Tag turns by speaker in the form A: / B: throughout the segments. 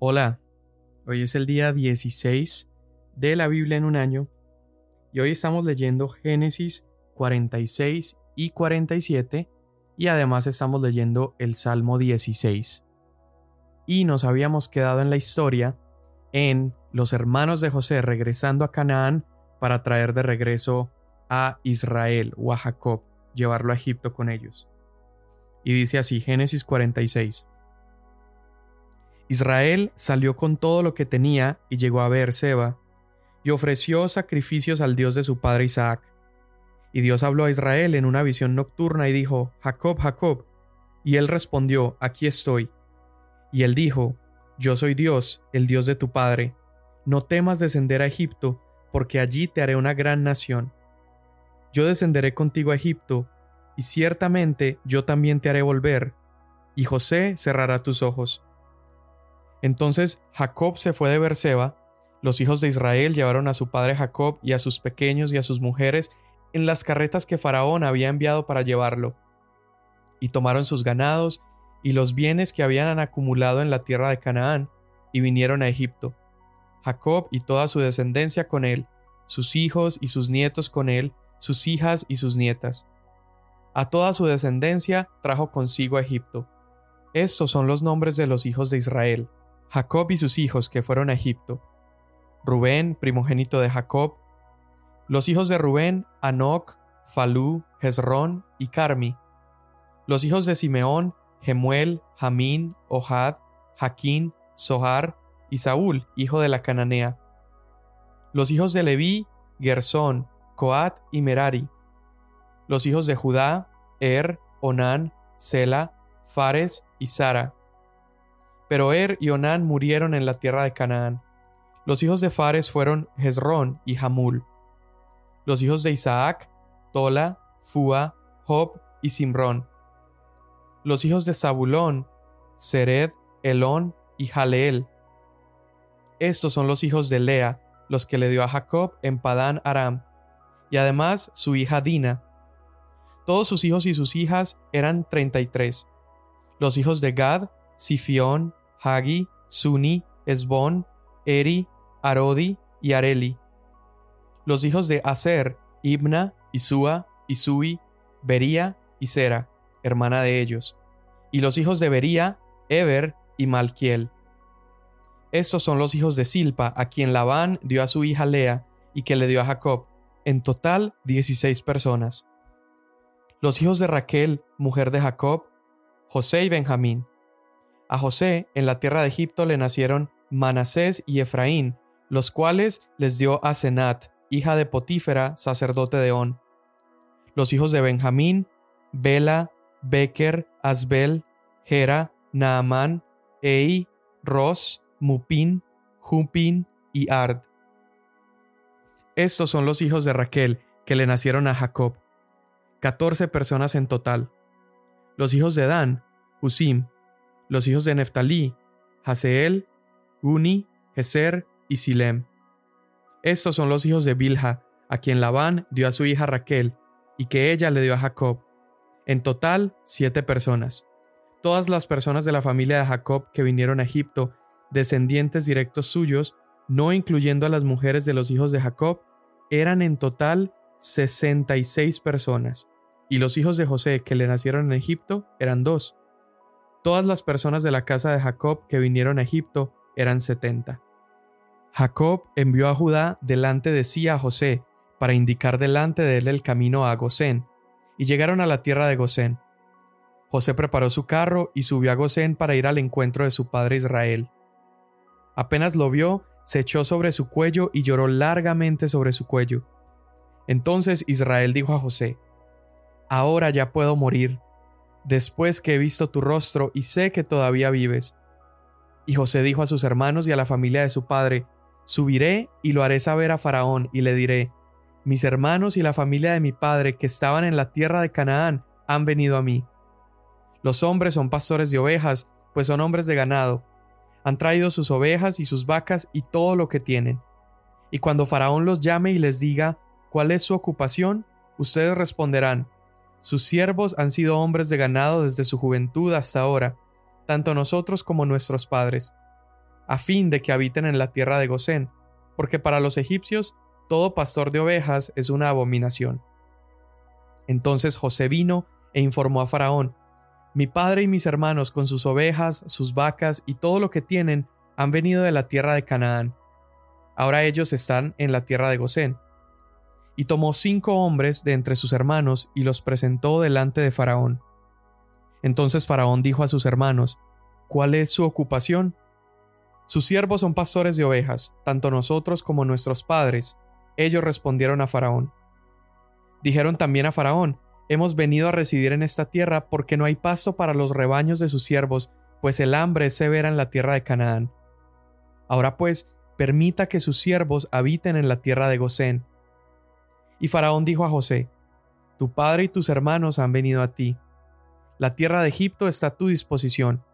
A: Hola, hoy es el día 16 de la Biblia en un año y hoy estamos leyendo Génesis 46 y 47 y además estamos leyendo el Salmo 16. Y nos habíamos quedado en la historia en los hermanos de José regresando a Canaán para traer de regreso a Israel o a Jacob, llevarlo a Egipto con ellos. Y dice así Génesis 46. Israel salió con todo lo que tenía y llegó a Beerseba, y ofreció sacrificios al Dios de su padre Isaac. Y Dios habló a Israel en una visión nocturna y dijo, Jacob, Jacob. Y él respondió, Aquí estoy. Y él dijo, Yo soy Dios, el Dios de tu padre. No temas descender a Egipto, porque allí te haré una gran nación. Yo descenderé contigo a Egipto, y ciertamente yo también te haré volver, y José cerrará tus ojos. Entonces Jacob se fue de Berseba, los hijos de Israel llevaron a su padre Jacob y a sus pequeños y a sus mujeres en las carretas que Faraón había enviado para llevarlo, y tomaron sus ganados y los bienes que habían acumulado en la tierra de Canaán, y vinieron a Egipto. Jacob y toda su descendencia con él, sus hijos y sus nietos con él, sus hijas y sus nietas. A toda su descendencia trajo consigo a Egipto. Estos son los nombres de los hijos de Israel, Jacob y sus hijos que fueron a Egipto. Rubén, primogénito de Jacob. Los hijos de Rubén, Anoc, Falú, Hezrón y Carmi. Los hijos de Simeón, Gemuel, Jamín, Ohad, Jaquín, Sohar y Saúl, hijo de la cananea. Los hijos de Leví, Gersón, Coat y Merari. Los hijos de Judá, Er, Onán, Sela, Fares y Sara. Pero Er y Onán murieron en la tierra de Canaán. Los hijos de Fares fueron Hezrón y Hamul. Los hijos de Isaac, Tola, Fua, Job y Simrón. Los hijos de Zabulón, Sered, Elón y Jaleel. Estos son los hijos de Lea, los que le dio a Jacob en Padán Aram, y además su hija Dina. Todos sus hijos y sus hijas eran treinta y tres. Los hijos de Gad, Sifión, Hagi, Suni, Esbón, Eri, Arodi y Areli. Los hijos de Aser, Ibna, Isua, Isui, Bería y Sera, hermana de ellos. Y los hijos de Bería, Eber y Malquiel. Estos son los hijos de Silpa, a quien Labán dio a su hija Lea y que le dio a Jacob, en total 16 personas. Los hijos de Raquel, mujer de Jacob, José y Benjamín. A José en la tierra de Egipto le nacieron Manasés y Efraín, los cuales les dio a Senat, hija de Potífera, sacerdote de On. Los hijos de Benjamín, Bela, Beker, Asbel, Gera, Naamán, Ei, Ros, Mupin, Jupin y Ard. Estos son los hijos de Raquel que le nacieron a Jacob, catorce personas en total. Los hijos de Dan, Husim. Los hijos de Neftalí, Haseel, Guni, Geser y Silem. Estos son los hijos de Bilha, a quien Labán dio a su hija Raquel, y que ella le dio a Jacob. En total, siete personas. Todas las personas de la familia de Jacob que vinieron a Egipto descendientes directos suyos, no incluyendo a las mujeres de los hijos de Jacob, eran en total 66 personas, y los hijos de José que le nacieron en Egipto eran dos. Todas las personas de la casa de Jacob que vinieron a Egipto eran 70. Jacob envió a Judá delante de sí a José, para indicar delante de él el camino a Gosén, y llegaron a la tierra de Gosén. José preparó su carro y subió a Gosén para ir al encuentro de su padre Israel. Apenas lo vio, se echó sobre su cuello y lloró largamente sobre su cuello. Entonces Israel dijo a José, Ahora ya puedo morir, después que he visto tu rostro y sé que todavía vives. Y José dijo a sus hermanos y a la familia de su padre, Subiré y lo haré saber a Faraón y le diré, Mis hermanos y la familia de mi padre que estaban en la tierra de Canaán han venido a mí. Los hombres son pastores de ovejas, pues son hombres de ganado, han traído sus ovejas y sus vacas y todo lo que tienen. Y cuando Faraón los llame y les diga, ¿cuál es su ocupación? Ustedes responderán, sus siervos han sido hombres de ganado desde su juventud hasta ahora, tanto nosotros como nuestros padres. a fin de que habiten en la tierra de Gosén, porque para los egipcios todo pastor de ovejas es una abominación. Entonces José vino e informó a Faraón, Mi padre y mis hermanos con sus ovejas, sus vacas y todo lo que tienen han venido de la tierra de Canaán. Ahora ellos están en la tierra de Gosén. Y tomó cinco hombres de entre sus hermanos y los presentó delante de Faraón. Entonces Faraón dijo a sus hermanos, ¿Cuál es su ocupación? Sus siervos son pastores de ovejas, tanto nosotros como nuestros padres. Ellos respondieron a Faraón. Dijeron también a Faraón, Hemos venido a residir en esta tierra porque no hay pasto para los rebaños de sus siervos, pues el hambre es severa en la tierra de Canaán. Ahora pues, permita que sus siervos habiten en la tierra de Gosén. Y Faraón dijo a José, Tu padre y tus hermanos han venido a ti. La tierra de Egipto está a tu disposición.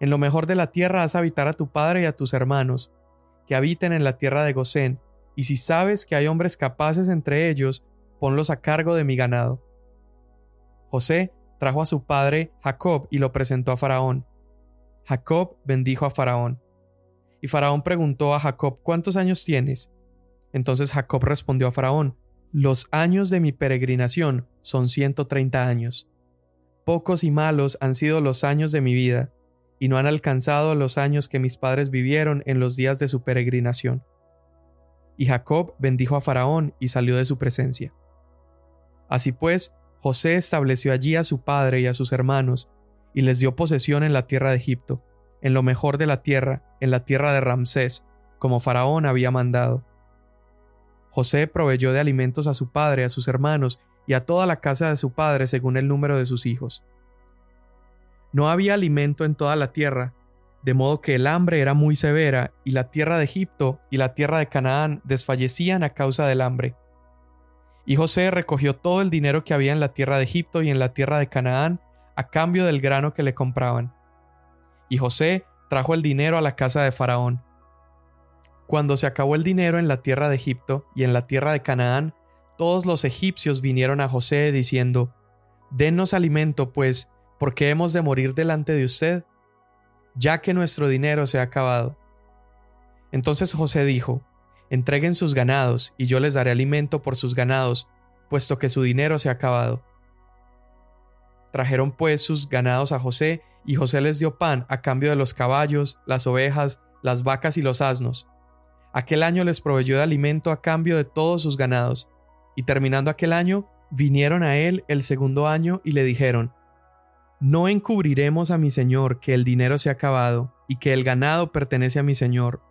A: En lo mejor de la tierra haz habitar a tu padre y a tus hermanos, que habiten en la tierra de Gosén, y si sabes que hay hombres capaces entre ellos, ponlos a cargo de mi ganado. José trajo a su padre Jacob y lo presentó a Faraón. Jacob bendijo a Faraón. Y Faraón preguntó a Jacob, ¿cuántos años tienes? Entonces Jacob respondió a Faraón, los años de mi peregrinación son ciento treinta años. Pocos y malos han sido los años de mi vida, y no han alcanzado los años que mis padres vivieron en los días de su peregrinación. Y Jacob bendijo a Faraón y salió de su presencia. Así pues, José estableció allí a su padre y a sus hermanos, y les dio posesión en la tierra de Egipto, en lo mejor de la tierra, en la tierra de Ramsés, como Faraón había mandado. José proveyó de alimentos a su padre, a sus hermanos y a toda la casa de su padre según el número de sus hijos. No había alimento en toda la tierra, de modo que el hambre era muy severa, y la tierra de Egipto y la tierra de Canaán desfallecían a causa del hambre. Y José recogió todo el dinero que había en la tierra de Egipto y en la tierra de Canaán a cambio del grano que le compraban. Y José trajo el dinero a la casa de Faraón. Cuando se acabó el dinero en la tierra de Egipto y en la tierra de Canaán, todos los egipcios vinieron a José diciendo, Denos alimento, pues, porque hemos de morir delante de usted, ya que nuestro dinero se ha acabado. Entonces José dijo, Entreguen sus ganados, y yo les daré alimento por sus ganados, puesto que su dinero se ha acabado. Trajeron pues sus ganados a José, y José les dio pan a cambio de los caballos, las ovejas, las vacas y los asnos. Aquel año les proveyó de alimento a cambio de todos sus ganados, y terminando aquel año, vinieron a él el segundo año y le dijeron, No encubriremos a mi señor que el dinero se ha acabado, y que el ganado pertenece a mi señor.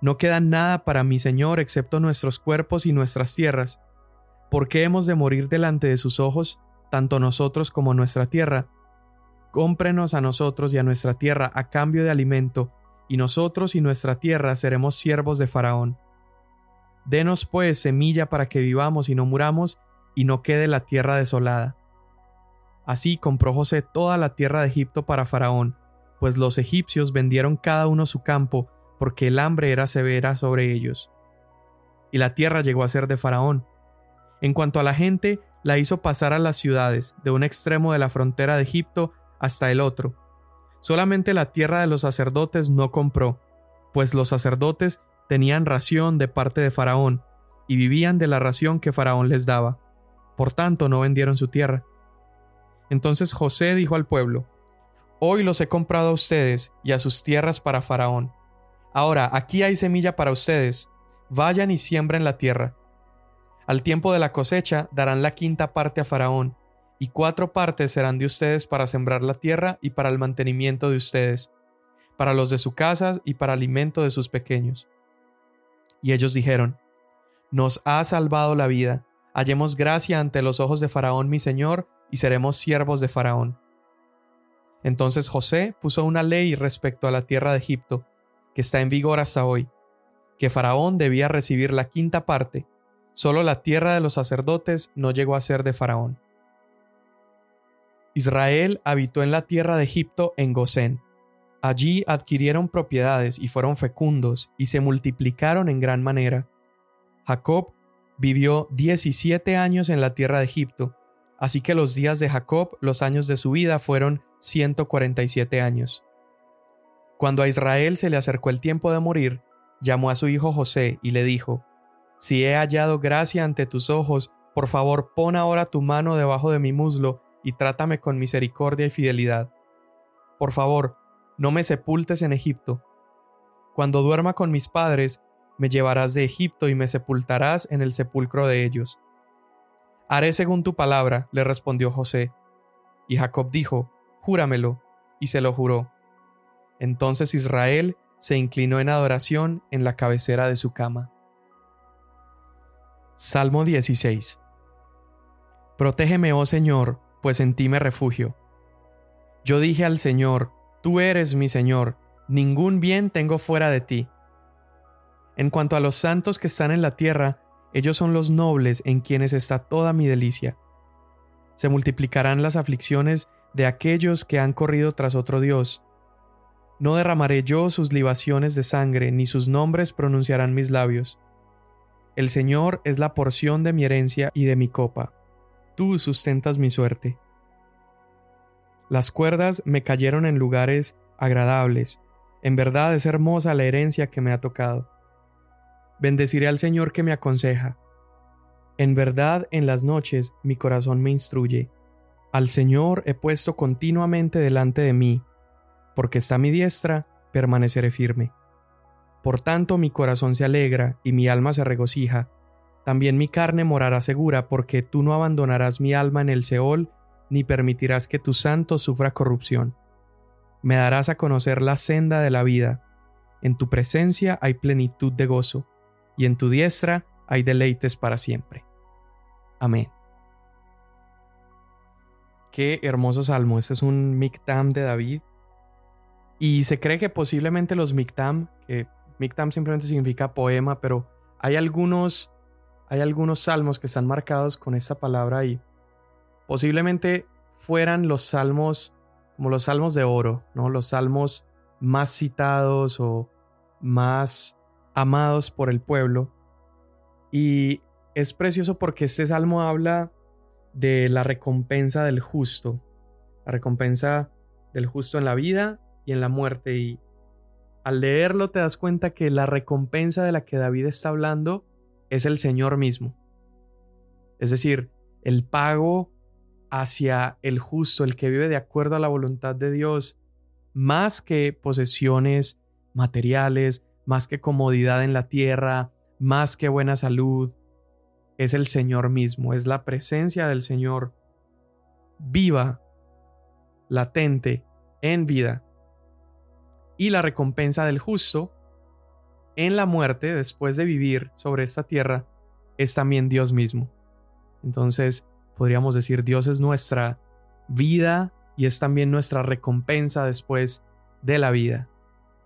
A: No queda nada para mi señor excepto nuestros cuerpos y nuestras tierras. ¿Por qué hemos de morir delante de sus ojos, tanto nosotros como nuestra tierra? Cómprenos a nosotros y a nuestra tierra a cambio de alimento, y nosotros y nuestra tierra seremos siervos de Faraón. Denos pues semilla para que vivamos y no muramos, y no quede la tierra desolada. Así compró José toda la tierra de Egipto para Faraón, pues los egipcios vendieron cada uno su campo, porque el hambre era severa sobre ellos. Y la tierra llegó a ser de Faraón. En cuanto a la gente, la hizo pasar a las ciudades, de un extremo de la frontera de Egipto hasta el otro. Solamente la tierra de los sacerdotes no compró, pues los sacerdotes tenían ración de parte de Faraón, y vivían de la ración que Faraón les daba. Por tanto, no vendieron su tierra. Entonces José dijo al pueblo, Hoy los he comprado a ustedes y a sus tierras para Faraón. Ahora, aquí hay semilla para ustedes. Vayan y siembren la tierra. Al tiempo de la cosecha darán la quinta parte a Faraón, y cuatro partes serán de ustedes para sembrar la tierra y para el mantenimiento de ustedes, para los de su casa y para alimento de sus pequeños. Y ellos dijeron, Nos ha salvado la vida, hallemos gracia ante los ojos de Faraón mi Señor, y seremos siervos de Faraón. Entonces José puso una ley respecto a la tierra de Egipto, que está en vigor hasta hoy, que Faraón debía recibir la quinta parte, solo la tierra de los sacerdotes no llegó a ser de Faraón. Israel habitó en la tierra de Egipto en Gosén, Allí adquirieron propiedades y fueron fecundos y se multiplicaron en gran manera. Jacob vivió 17 años en la tierra de Egipto, así que los días de Jacob, los años de su vida fueron 147 años. Cuando a Israel se le acercó el tiempo de morir, llamó a su hijo José y le dijo, Si he hallado gracia ante tus ojos, por favor pon ahora tu mano debajo de mi muslo y trátame con misericordia y fidelidad. Por favor, no me sepultes en Egipto. Cuando duerma con mis padres, me llevarás de Egipto y me sepultarás en el sepulcro de ellos. Haré según tu palabra, le respondió José. Y Jacob dijo, Júramelo, y se lo juró. Entonces Israel se inclinó en adoración en la cabecera de su cama. Salmo 16 Protégeme, oh Señor, pues en ti me refugio. Yo dije al Señor, Tú eres mi Señor, ningún bien tengo fuera de ti. En cuanto a los santos que están en la tierra, ellos son los nobles en quienes está toda mi delicia. Se multiplicarán las aflicciones de aquellos que han corrido tras otro Dios. No derramaré yo sus libaciones de sangre, ni sus nombres pronunciarán mis labios. El Señor es la porción de mi herencia y de mi copa. Tú sustentas mi suerte. Las cuerdas me cayeron en lugares agradables. En verdad es hermosa la herencia que me ha tocado. Bendeciré al Señor que me aconseja. En verdad en las noches mi corazón me instruye. Al Señor he puesto continuamente delante de mí, porque está mi diestra, permaneceré firme. Por tanto mi corazón se alegra y mi alma se regocija. También mi carne morará segura, porque tú no abandonarás mi alma en el Seol ni permitirás que tu santo sufra corrupción. Me darás a conocer la senda de la vida. En tu presencia hay plenitud de gozo, y en tu diestra hay deleites para siempre. Amén. Qué hermoso salmo. Este es un Mictam de David. Y se cree que posiblemente los Mictam, que Mictam simplemente significa poema, pero hay algunos, hay algunos salmos que están marcados con esta palabra ahí posiblemente fueran los salmos como los salmos de oro, ¿no? Los salmos más citados o más amados por el pueblo. Y es precioso porque este salmo habla de la recompensa del justo, la recompensa del justo en la vida y en la muerte. Y al leerlo te das cuenta que la recompensa de la que David está hablando es el Señor mismo. Es decir, el pago hacia el justo, el que vive de acuerdo a la voluntad de Dios, más que posesiones materiales, más que comodidad en la tierra, más que buena salud, es el Señor mismo, es la presencia del Señor viva, latente, en vida. Y la recompensa del justo en la muerte, después de vivir sobre esta tierra, es también Dios mismo. Entonces, podríamos decir, Dios es nuestra vida y es también nuestra recompensa después de la vida.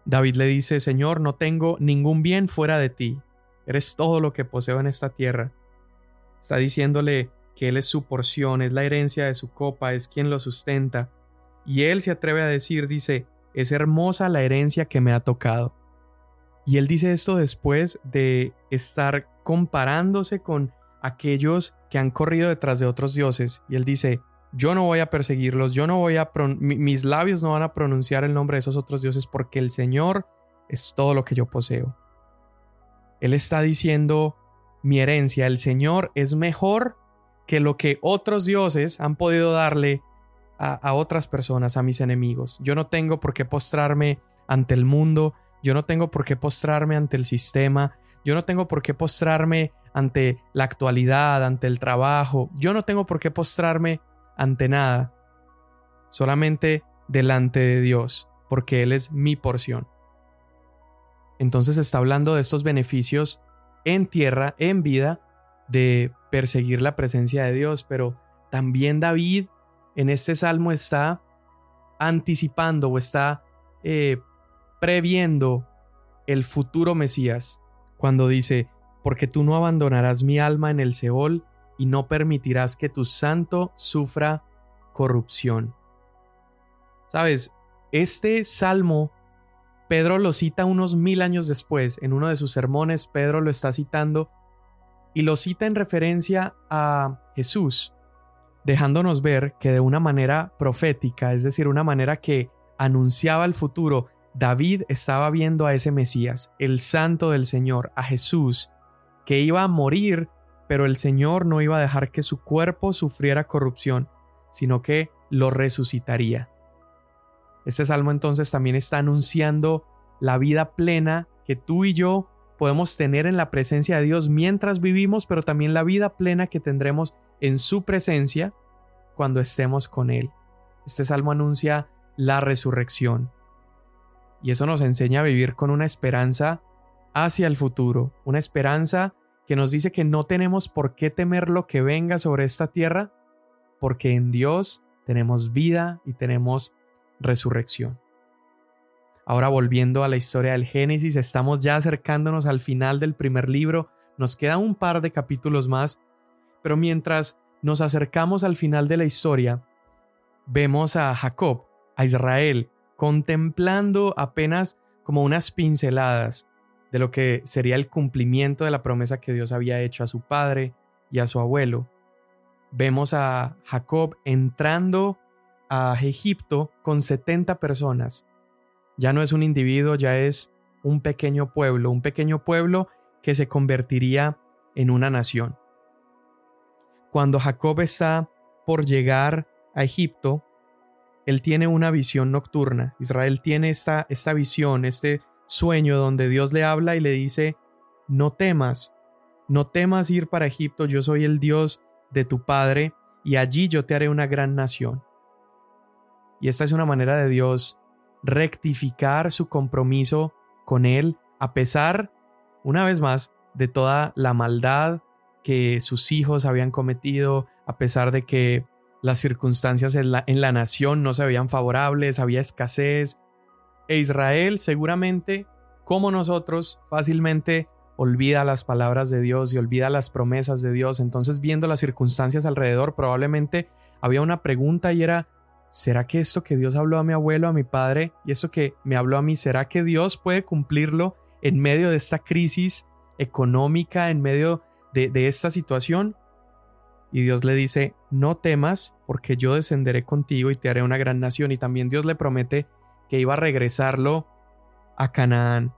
A: David le dice, Señor, no tengo ningún bien fuera de ti, eres todo lo que poseo en esta tierra. Está diciéndole que Él es su porción, es la herencia de su copa, es quien lo sustenta. Y Él se atreve a decir, dice, es hermosa la herencia que me ha tocado. Y Él dice esto después de estar comparándose con aquellos que han corrido detrás de otros dioses. Y él dice, yo no voy a perseguirlos, yo no voy a, mis labios no van a pronunciar el nombre de esos otros dioses porque el Señor es todo lo que yo poseo. Él está diciendo, mi herencia, el Señor es mejor que lo que otros dioses han podido darle a, a otras personas, a mis enemigos. Yo no tengo por qué postrarme ante el mundo, yo no tengo por qué postrarme ante el sistema, yo no tengo por qué postrarme ante la actualidad, ante el trabajo. Yo no tengo por qué postrarme ante nada. Solamente delante de Dios, porque Él es mi porción. Entonces está hablando de estos beneficios en tierra, en vida, de perseguir la presencia de Dios, pero también David en este salmo está anticipando o está eh, previendo el futuro Mesías, cuando dice, porque tú no abandonarás mi alma en el Seol y no permitirás que tu santo sufra corrupción. Sabes, este salmo Pedro lo cita unos mil años después, en uno de sus sermones Pedro lo está citando y lo cita en referencia a Jesús, dejándonos ver que de una manera profética, es decir, una manera que anunciaba el futuro, David estaba viendo a ese Mesías, el santo del Señor, a Jesús, que iba a morir, pero el Señor no iba a dejar que su cuerpo sufriera corrupción, sino que lo resucitaría. Este salmo entonces también está anunciando la vida plena que tú y yo podemos tener en la presencia de Dios mientras vivimos, pero también la vida plena que tendremos en su presencia cuando estemos con Él. Este salmo anuncia la resurrección. Y eso nos enseña a vivir con una esperanza hacia el futuro, una esperanza que nos dice que no tenemos por qué temer lo que venga sobre esta tierra, porque en Dios tenemos vida y tenemos resurrección. Ahora volviendo a la historia del Génesis, estamos ya acercándonos al final del primer libro, nos queda un par de capítulos más, pero mientras nos acercamos al final de la historia, vemos a Jacob, a Israel, contemplando apenas como unas pinceladas de lo que sería el cumplimiento de la promesa que Dios había hecho a su padre y a su abuelo. Vemos a Jacob entrando a Egipto con 70 personas. Ya no es un individuo, ya es un pequeño pueblo, un pequeño pueblo que se convertiría en una nación. Cuando Jacob está por llegar a Egipto, él tiene una visión nocturna. Israel tiene esta, esta visión, este sueño donde Dios le habla y le dice, no temas, no temas ir para Egipto, yo soy el Dios de tu Padre, y allí yo te haré una gran nación. Y esta es una manera de Dios rectificar su compromiso con Él, a pesar, una vez más, de toda la maldad que sus hijos habían cometido, a pesar de que las circunstancias en la, en la nación no se veían favorables, había escasez, e Israel seguramente, como nosotros, fácilmente olvida las palabras de Dios y olvida las promesas de Dios. Entonces, viendo las circunstancias alrededor, probablemente había una pregunta y era, ¿será que esto que Dios habló a mi abuelo, a mi padre, y esto que me habló a mí, ¿será que Dios puede cumplirlo en medio de esta crisis económica, en medio de, de esta situación? Y Dios le dice, no temas, porque yo descenderé contigo y te haré una gran nación. Y también Dios le promete que iba a regresarlo a Canaán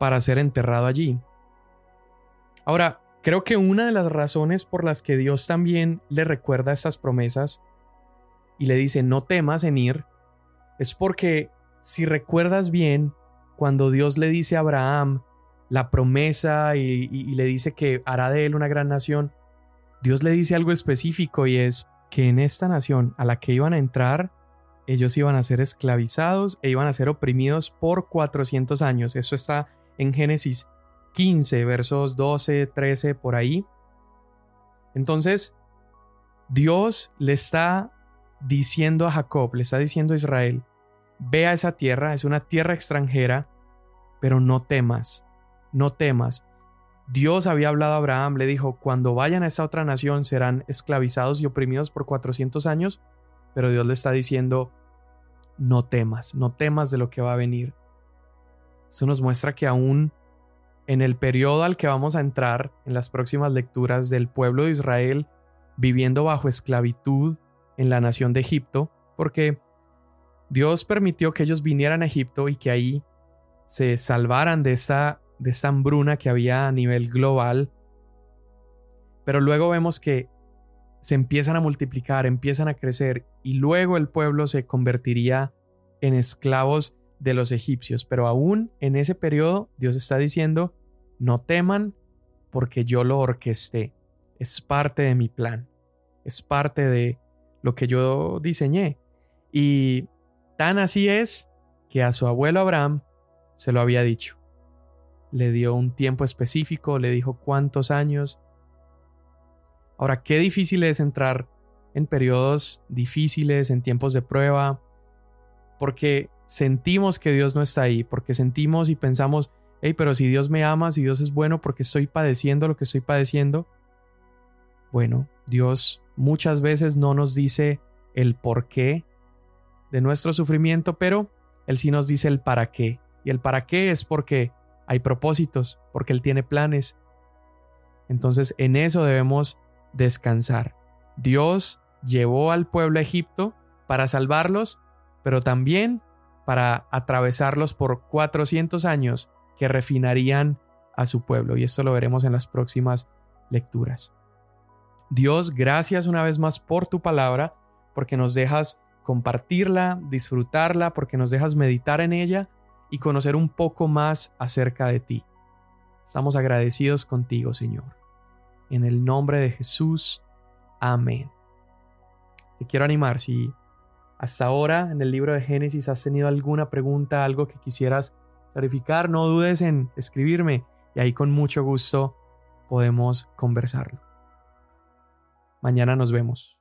A: para ser enterrado allí. Ahora, creo que una de las razones por las que Dios también le recuerda estas promesas y le dice no temas en ir, es porque si recuerdas bien, cuando Dios le dice a Abraham la promesa y, le dice que hará de él una gran nación, Dios le dice algo específico y es que en esta nación a la que iban a entrar, ellos iban a ser esclavizados e iban a ser oprimidos por 400 años. Esto está en Génesis 15, versos 12, 13, por ahí. Entonces, Dios le está diciendo a Jacob, le está diciendo a Israel, ve a esa tierra, es una tierra extranjera, pero no temas, no temas. Dios había hablado a Abraham, le dijo, cuando vayan a esa otra nación serán esclavizados y oprimidos por 400 años, pero Dios le está diciendo, no temas, no temas de lo que va a venir. Esto nos muestra que aún en el periodo al que vamos a entrar en las próximas lecturas del pueblo de Israel viviendo bajo esclavitud en la nación de Egipto, porque Dios permitió que ellos vinieran a Egipto y que ahí se salvaran de esa, de esa hambruna que había a nivel global. Pero luego vemos que se empiezan a multiplicar, empiezan a crecer y luego el pueblo se convertiría en esclavos de los egipcios. Pero aún en ese periodo Dios está diciendo, no teman porque yo lo orquesté, es parte de mi plan, es parte de lo que yo diseñé. Y tan así es que a su abuelo Abraham se lo había dicho. Le dio un tiempo específico, le dijo cuántos años. Ahora, qué difícil es entrar en periodos difíciles, en tiempos de prueba, porque sentimos que Dios no está ahí, porque sentimos y pensamos, hey, pero si Dios me ama, si Dios es bueno, porque estoy padeciendo lo que estoy padeciendo. Bueno, Dios muchas veces no nos dice el por qué de nuestro sufrimiento, pero Él sí nos dice el para qué. Y el para qué es porque hay propósitos, porque Él tiene planes. Entonces en eso debemos descansar. Dios llevó al pueblo a Egipto para salvarlos, pero también para atravesarlos por 400 años que refinarían a su pueblo. Y esto lo veremos en las próximas lecturas. Dios, gracias una vez más por tu palabra, porque nos dejas compartirla, disfrutarla, porque nos dejas meditar en ella y conocer un poco más acerca de ti. Estamos agradecidos contigo, Señor. En el nombre de Jesús. Amén. Te quiero animar, si hasta ahora en el libro de Génesis has tenido alguna pregunta, algo que quisieras clarificar, no dudes en escribirme y ahí con mucho gusto podemos conversarlo. Mañana nos vemos.